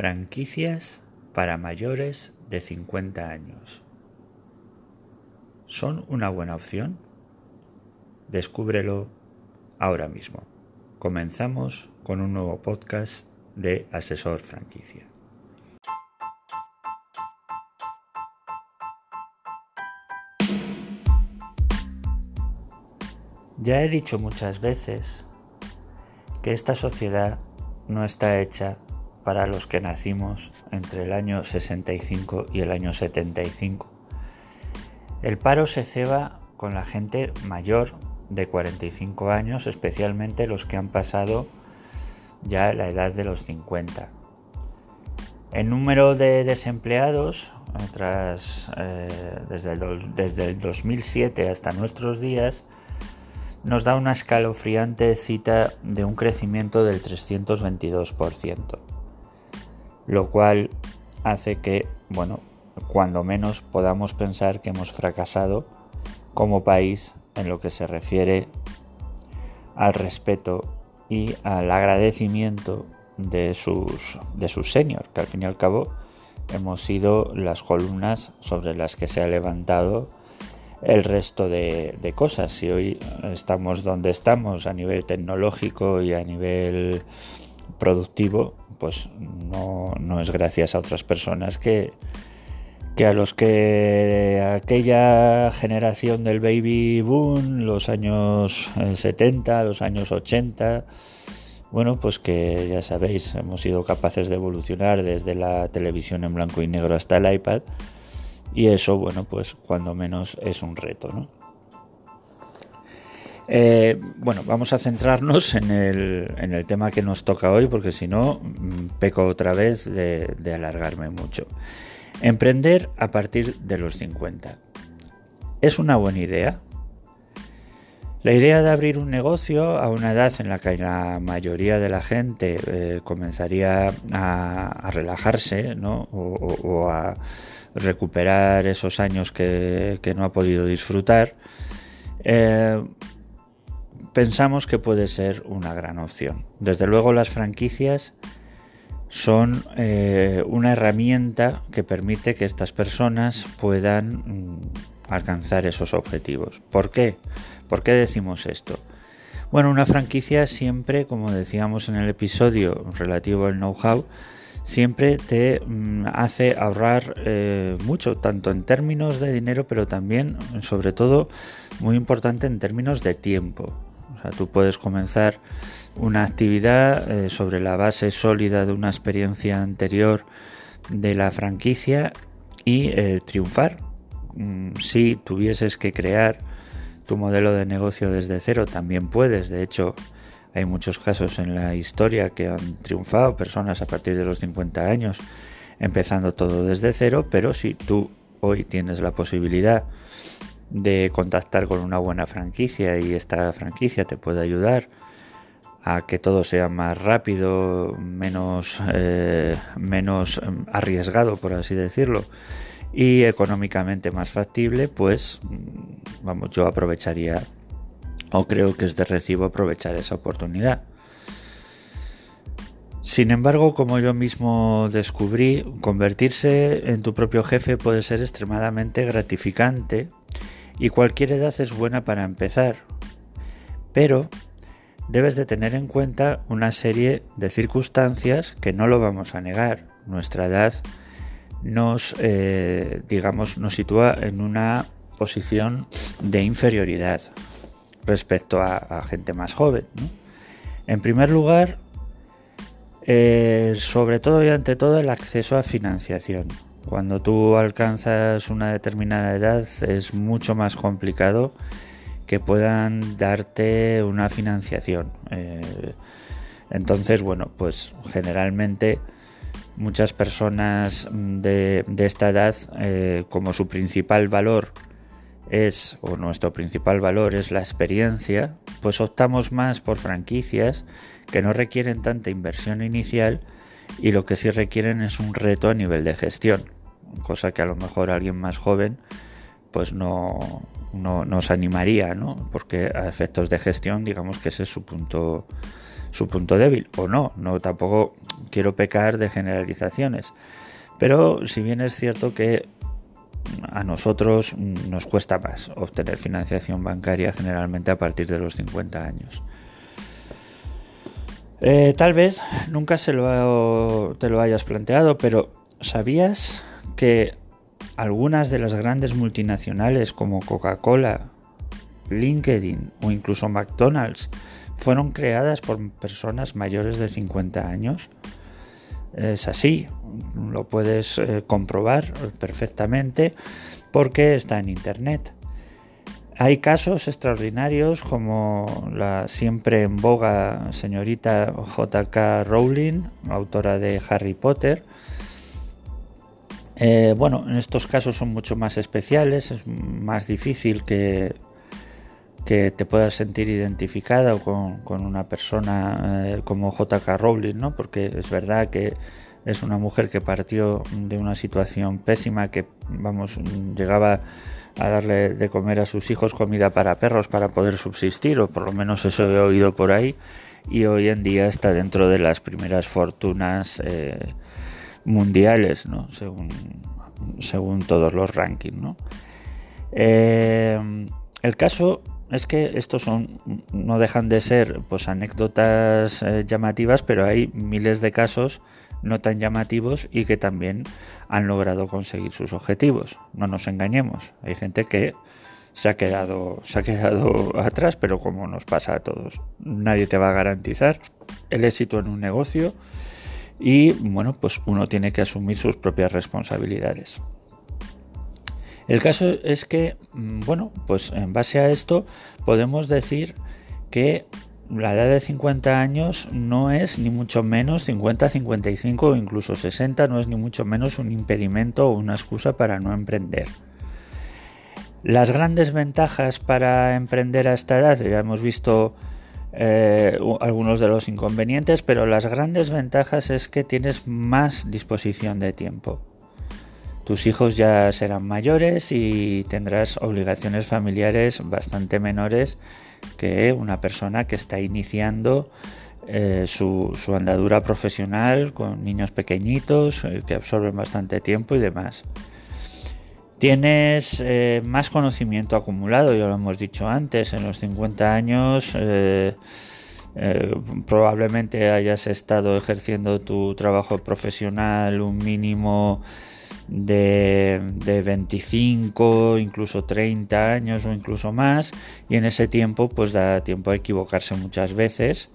Franquicias para mayores de 50 años. ¿Son una buena opción? Descúbrelo ahora mismo. Comenzamos con un nuevo podcast de Asesor Franquicia. Ya he dicho muchas veces que esta sociedad no está hecha para los que nacimos entre el año 65 y el año 75. El paro se ceba con la gente mayor de 45 años, especialmente los que han pasado ya la edad de los 50. El número de desempleados tras, eh, desde, el, desde el 2007 hasta nuestros días nos da una escalofriante cita de un crecimiento del 322%, lo cual hace que, bueno, cuando menos podamos pensar que hemos fracasado como país en lo que se refiere al respeto y al agradecimiento de sus, de sus seniors, que al fin y al cabo hemos sido las columnas sobre las que se ha levantado el resto de, cosas. Si hoy estamos donde estamos a nivel tecnológico y a nivel productivo, pues no, no es gracias a otras personas que, que a los que aquella generación del baby boom, los años 70, eh, los años 80, bueno, pues que ya sabéis, hemos sido capaces de evolucionar desde la televisión en blanco y negro hasta el iPad y eso, bueno, pues cuando menos es un reto, ¿no? Eh, bueno, vamos a centrarnos en el, en el, tema que nos toca hoy, porque si no, mm, peco otra vez de, alargarme mucho. Emprender a partir de los 50. ¿Es una buena idea? La idea de abrir un negocio a una edad en la que la mayoría de la gente eh, comenzaría a, relajarse ¿no? o a recuperar esos años que, no ha podido disfrutar, eh, pensamos que puede ser una gran opción. Desde luego las franquicias son eh, una herramienta que permite que estas personas puedan mm, alcanzar esos objetivos. ¿Por qué? ¿Por qué decimos esto? Bueno, una franquicia siempre, como decíamos en el episodio relativo al know-how, siempre te mm, hace ahorrar eh, mucho, tanto en términos de dinero, pero también, sobre todo, muy importante en términos de tiempo. O sea, tú puedes comenzar una actividad eh, sobre la base sólida de una experiencia anterior de la franquicia y eh, triunfar. Mm, si tuvieses que crear tu modelo de negocio desde cero, también puedes. De hecho, hay muchos casos en la historia que han triunfado, personas a partir de los 50 años, empezando todo desde cero, pero si tú hoy tienes la posibilidad de contactar con una buena franquicia y esta franquicia te puede ayudar a que todo sea más rápido, menos, eh, menos arriesgado, por así decirlo, y económicamente más factible, pues vamos, yo aprovecharía o creo que es de recibo aprovechar esa oportunidad. Sin embargo, como yo mismo descubrí, convertirse en tu propio jefe puede ser extremadamente gratificante y cualquier edad es buena para empezar. Pero debes de tener en cuenta una serie de circunstancias que no lo vamos a negar. Nuestra edad nos, eh, digamos, nos sitúa en una posición de inferioridad respecto a, gente más joven. En primer lugar, eh, sobre todo y ante todo el acceso a financiación. Cuando tú alcanzas una determinada edad es mucho más complicado que puedan darte una financiación. Eh, entonces, bueno, pues generalmente muchas personas de, esta edad, eh, como su principal valor es, o nuestro principal valor es la experiencia, pues optamos más por franquicias que no requieren tanta inversión inicial y lo que sí requieren es un reto a nivel de gestión, cosa que a lo mejor alguien más joven pues no, no nos animaría, ¿no? Porque a efectos de gestión digamos que ese es su punto su punto débil, o no, no tampoco quiero pecar de generalizaciones. Pero si bien es cierto que a nosotros nos cuesta más obtener financiación bancaria generalmente a partir de los 50 años. Eh, tal vez nunca se lo, te lo hayas planteado, pero ¿sabías que algunas de las grandes multinacionales como Coca-Cola, LinkedIn o incluso McDonald's fueron creadas por personas mayores de 50 años? Es así, lo puedes eh, comprobar perfectamente porque está en Internet. Hay casos extraordinarios como la siempre en boga señorita J.K. Rowling, autora de Harry Potter. Eh, bueno, en estos casos son mucho más especiales, es más difícil que, que te puedas sentir identificada con, con una persona eh, como J.K. Rowling, ¿no? Porque es verdad que es una mujer que partió de una situación pésima que, vamos, llegaba a darle de comer a sus hijos comida para perros para poder subsistir, o por lo menos eso he oído por ahí, y hoy en día está dentro de las primeras fortunas eh, mundiales, ¿no? según, según todos los rankings. ¿no? Eh, el caso es que estos son no dejan de ser pues anécdotas eh, llamativas, pero hay miles de casos no tan llamativos y que también han logrado conseguir sus objetivos. No nos engañemos, hay gente que se ha quedado, se ha quedado atrás, pero como nos pasa a todos, nadie te va a garantizar el éxito en un negocio y bueno, pues uno tiene que asumir sus propias responsabilidades. El caso es que, mm, bueno, pues en base a esto podemos decir que la edad de 50 años no es ni mucho menos 50, 55 o incluso 60, no es ni mucho menos un impedimento o una excusa para no emprender. Las grandes ventajas para emprender a esta edad, ya hemos visto eh, algunos de los inconvenientes, pero las grandes ventajas es que tienes más disposición de tiempo. Tus hijos ya serán mayores y tendrás obligaciones familiares bastante menores que una persona que está iniciando eh, su, andadura profesional con niños pequeñitos eh, que absorben bastante tiempo y demás. Tienes eh, más conocimiento acumulado, ya lo hemos dicho antes, en los 50 años probablemente hayas estado ejerciendo tu trabajo profesional un mínimo de, de 25, incluso 30 años o incluso más, y en ese tiempo pues da tiempo a equivocarse muchas veces.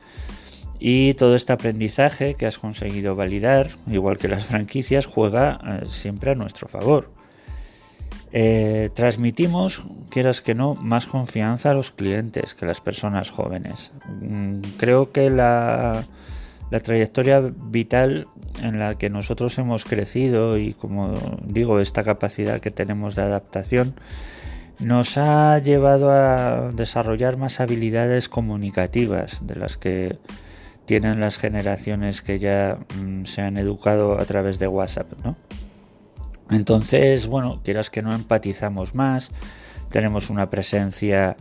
Y todo este aprendizaje que has conseguido validar, igual que las franquicias, juega eh, siempre a nuestro favor. Eh, transmitimos, quieras que no, más confianza a los clientes que a las personas jóvenes. Mm, creo que la, trayectoria vital en la que nosotros hemos crecido y como digo esta capacidad que tenemos de adaptación nos ha llevado a desarrollar más habilidades comunicativas de las que tienen las generaciones que ya mm, se han educado a través de WhatsApp, ¿no? Entonces, bueno, quieras que no empatizamos más, tenemos una presencia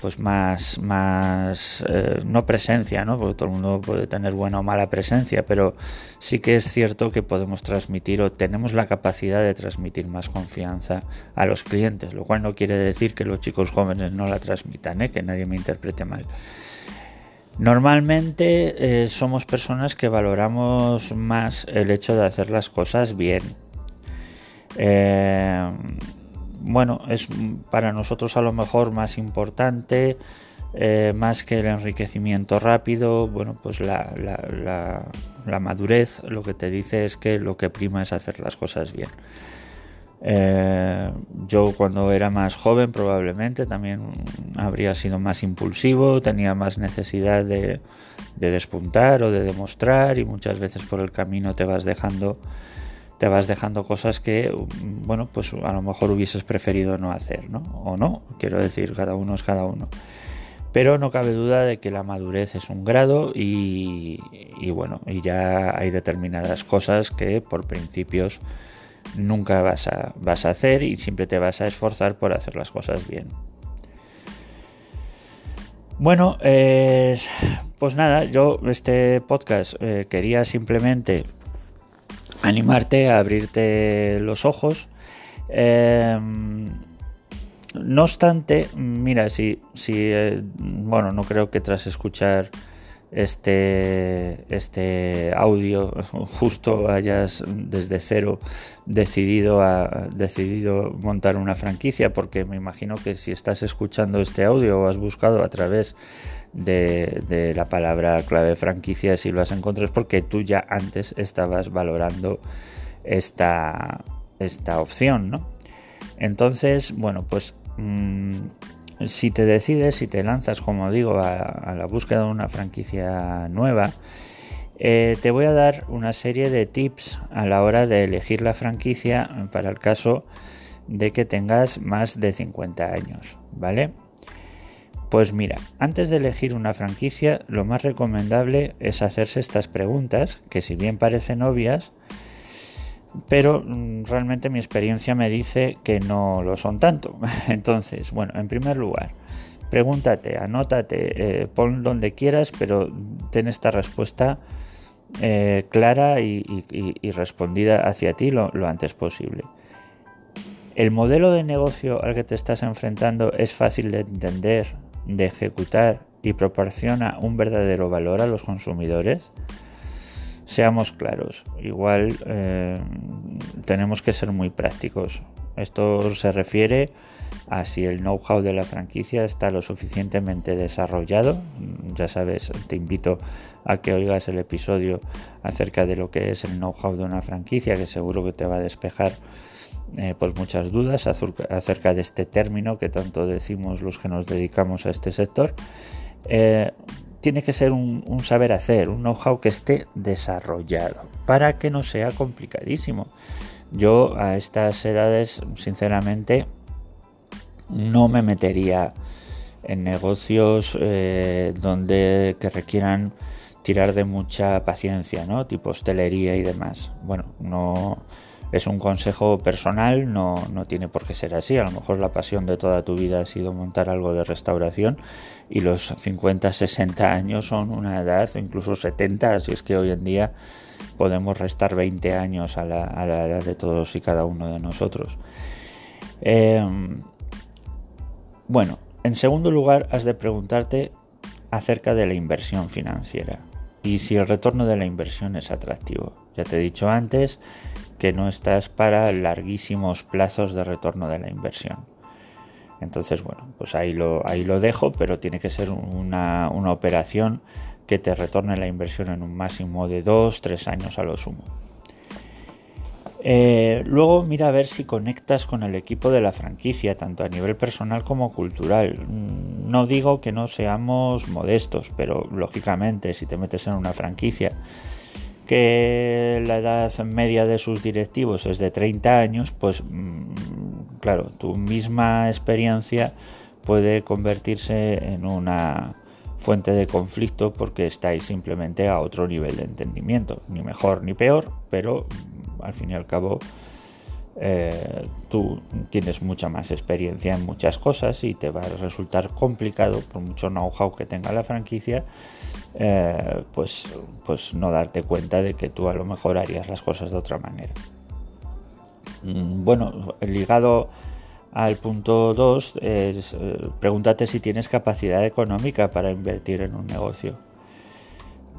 pues más, más eh, no presencia, ¿no? Porque todo el mundo puede tener buena o mala presencia, pero sí que es cierto que podemos transmitir o tenemos la capacidad de transmitir más confianza a los clientes, lo cual no quiere decir que los chicos jóvenes no la transmitan, ¿eh? que nadie me interprete mal. Normalmente eh, somos personas que valoramos más el hecho de hacer las cosas bien. Eh, bueno, es para nosotros a lo mejor más importante, eh, más que el enriquecimiento rápido, bueno, pues la, madurez lo que te dice es que lo que prima es hacer las cosas bien. Eh, yo cuando era más joven probablemente también habría sido más impulsivo, tenía más necesidad de despuntar o de demostrar y muchas veces por el camino te vas dejando te vas dejando cosas que, bueno, pues a lo mejor hubieses preferido no hacer, ¿no? O no, quiero decir, cada uno es cada uno. Pero no cabe duda de que la madurez es un grado y, bueno, y ya hay determinadas cosas que por principios nunca vas a, vas a hacer y siempre te vas a esforzar por hacer las cosas bien. Bueno, pues nada, yo este podcast eh, quería simplemente animarte a abrirte los ojos. Em, no obstante, mira, si, si eh, bueno, no creo que tras escuchar este, este audio justo hayas desde cero decidido, a, decidido montar una franquicia, porque me imagino que si estás escuchando este audio o has buscado a través de, la palabra clave franquicia, si lo has encontrado es porque tú ya antes estabas valorando esta, esta opción, ¿no? Entonces, bueno, pues mm, si te decides, si te lanzas, como digo, a, la búsqueda de una franquicia nueva, eh, te voy a dar una serie de tips a la hora de elegir la franquicia para el caso de que tengas más de 50 años, ¿vale? Pues mira, antes de elegir una franquicia, lo más recomendable es hacerse estas preguntas, que si bien parecen obvias, pero mm, realmente mi experiencia me dice que no lo son tanto. Entonces, bueno, en primer lugar, pregúntate, anótate, eh, pon donde quieras, pero ten esta respuesta eh, clara y, respondida hacia ti lo, lo antes posible. ¿El modelo de negocio al que te estás enfrentando es fácil de entender, de ejecutar y proporciona un verdadero valor a los consumidores? Seamos claros, igual eh, tenemos que ser muy prácticos. Esto se refiere a si el know-how de la franquicia está lo suficientemente desarrollado. Ya sabes, te invito a que oigas el episodio acerca de lo que es el know-how de una franquicia, que seguro que te va a despejar eh, pues muchas dudas acerca de este término que tanto decimos los que nos dedicamos a este sector. Eh, tiene que ser un, saber hacer, un know-how que esté desarrollado para que no sea complicadísimo. Yo a estas edades, sinceramente, no me metería en negocios eh, donde que requieran tirar de mucha paciencia, ¿no? Tipo hostelería y demás. Bueno, no es un consejo personal, no, no tiene por qué ser así. A lo mejor la pasión de toda tu vida ha sido montar algo de restauración y los 50, 60 años son una edad, incluso 70, así es que hoy en día podemos restar 20 años a la, edad de todos y cada uno de nosotros. Em, bueno, en segundo lugar, has de preguntarte acerca de la inversión financiera y si el retorno de la inversión es atractivo. Ya te he dicho antes que no estás para larguísimos plazos de retorno de la inversión. Entonces, bueno, pues ahí lo, ahí lo dejo, pero tiene que ser una, operación que te retorne la inversión en un máximo de 2-3 años a lo sumo. Eh, luego mira a ver si conectas con el equipo de la franquicia, tanto a nivel personal como cultural. Mm, no digo que no seamos modestos, pero lógicamente si te metes en una franquicia que la edad media de sus directivos es de 30 años, pues mm, claro, tu misma experiencia puede convertirse en una fuente de conflicto porque estáis simplemente a otro nivel de entendimiento, ni mejor ni peor, pero mm, al fin y al cabo eh, tú tienes mucha más experiencia en muchas cosas y te va a resultar complicado, por mucho know-how que tenga la franquicia, eh, pues, pues no darte cuenta de que tú a lo mejor harías las cosas de otra manera. Mm, bueno, ligado al punto 2 es eh, pregúntate si tienes capacidad económica para invertir en un negocio.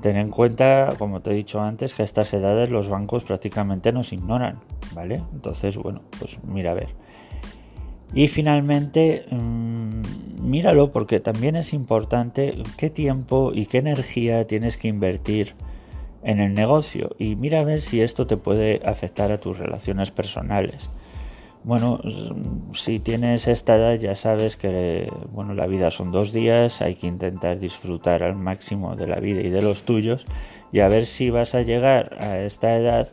Ten en cuenta, como te he dicho antes, que a estas edades los bancos prácticamente nos ignoran, ¿vale? Entonces, bueno, pues mira a ver. Y finalmente, mm, míralo porque también es importante qué tiempo y qué energía tienes que invertir en el negocio y mira a ver si esto te puede afectar a tus relaciones personales. Bueno, si tienes esta edad ya sabes que bueno, la vida son dos días, hay que intentar disfrutar al máximo de la vida y de los tuyos y a ver si vas a llegar a esta edad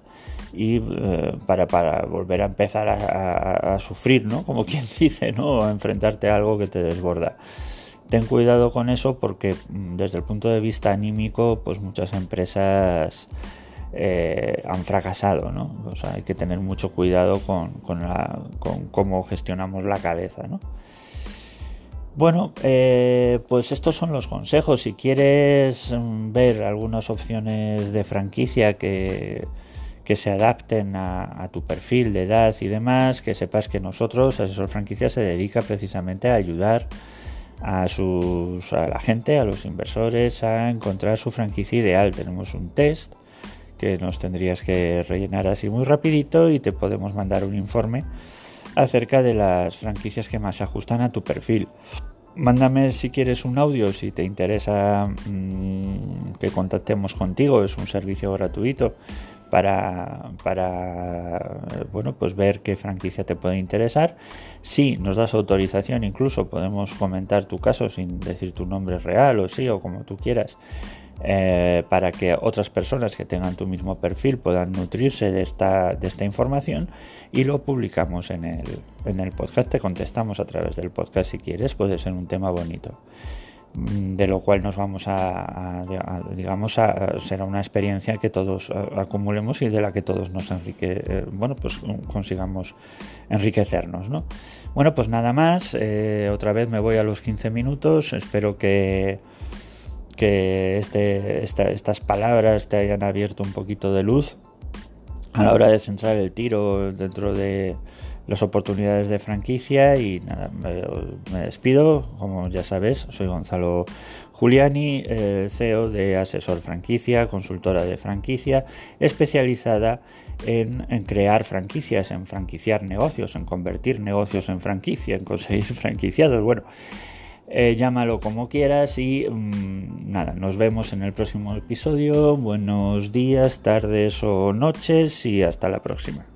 y eh, para, para, volver a empezar a, sufrir, ¿no? Como quien dice, ¿no? A enfrentarte a algo que te desborda. Ten cuidado con eso porque mm, desde el punto de vista anímico, pues muchas empresas eh, han fracasado, ¿no? Hay que tener mucho cuidado con, cómo gestionamos la cabeza, ¿no? Bueno, eh, pues estos son los consejos. Si quieres mm, ver algunas opciones de franquicia que, se adapten a, tu perfil de edad y demás, que sepas que nosotros, Asesor Franquicia, se dedica precisamente a ayudar sus, a la gente, a los inversores, a encontrar su franquicia ideal. Tenemos un test que nos tendrías que rellenar así muy rapidito y te podemos mandar un informe acerca de las franquicias que más se ajustan a tu perfil. Mándame si quieres un audio, si te interesa mm, que contactemos contigo, es un servicio gratuito para, para bueno, pues ver qué franquicia te puede interesar. Si nos das autorización, incluso podemos comentar tu caso sin decir tu nombre real o sí, o como tú quieras. Eh, para que otras personas que tengan tu mismo perfil puedan nutrirse de esta, de esta información y lo publicamos en el, en el podcast, te contestamos a través del podcast si quieres, puede ser un tema bonito. Mm, de lo cual nos vamos a, digamos a, será una experiencia que todos acumulemos y de la que todos nos enrique eh, bueno pues consigamos enriquecernos ¿no? bueno pues nada más eh, otra vez me voy a los 15 minutos espero que que este, estas palabras te hayan abierto un poquito de luz a la hora de centrar el tiro dentro de las oportunidades de franquicia y nada, me, despido, como ya sabes, soy Gonzalo Giuliani, CEO de Asesor Franquicia, consultora de franquicia, especializada en, crear franquicias, en franquiciar negocios, en convertir negocios en franquicia, en conseguir franquiciados. Bueno, eh, llámalo como quieras y mm, nada, nos vemos en el próximo episodio. Buenos días, tardes o noches y hasta la próxima.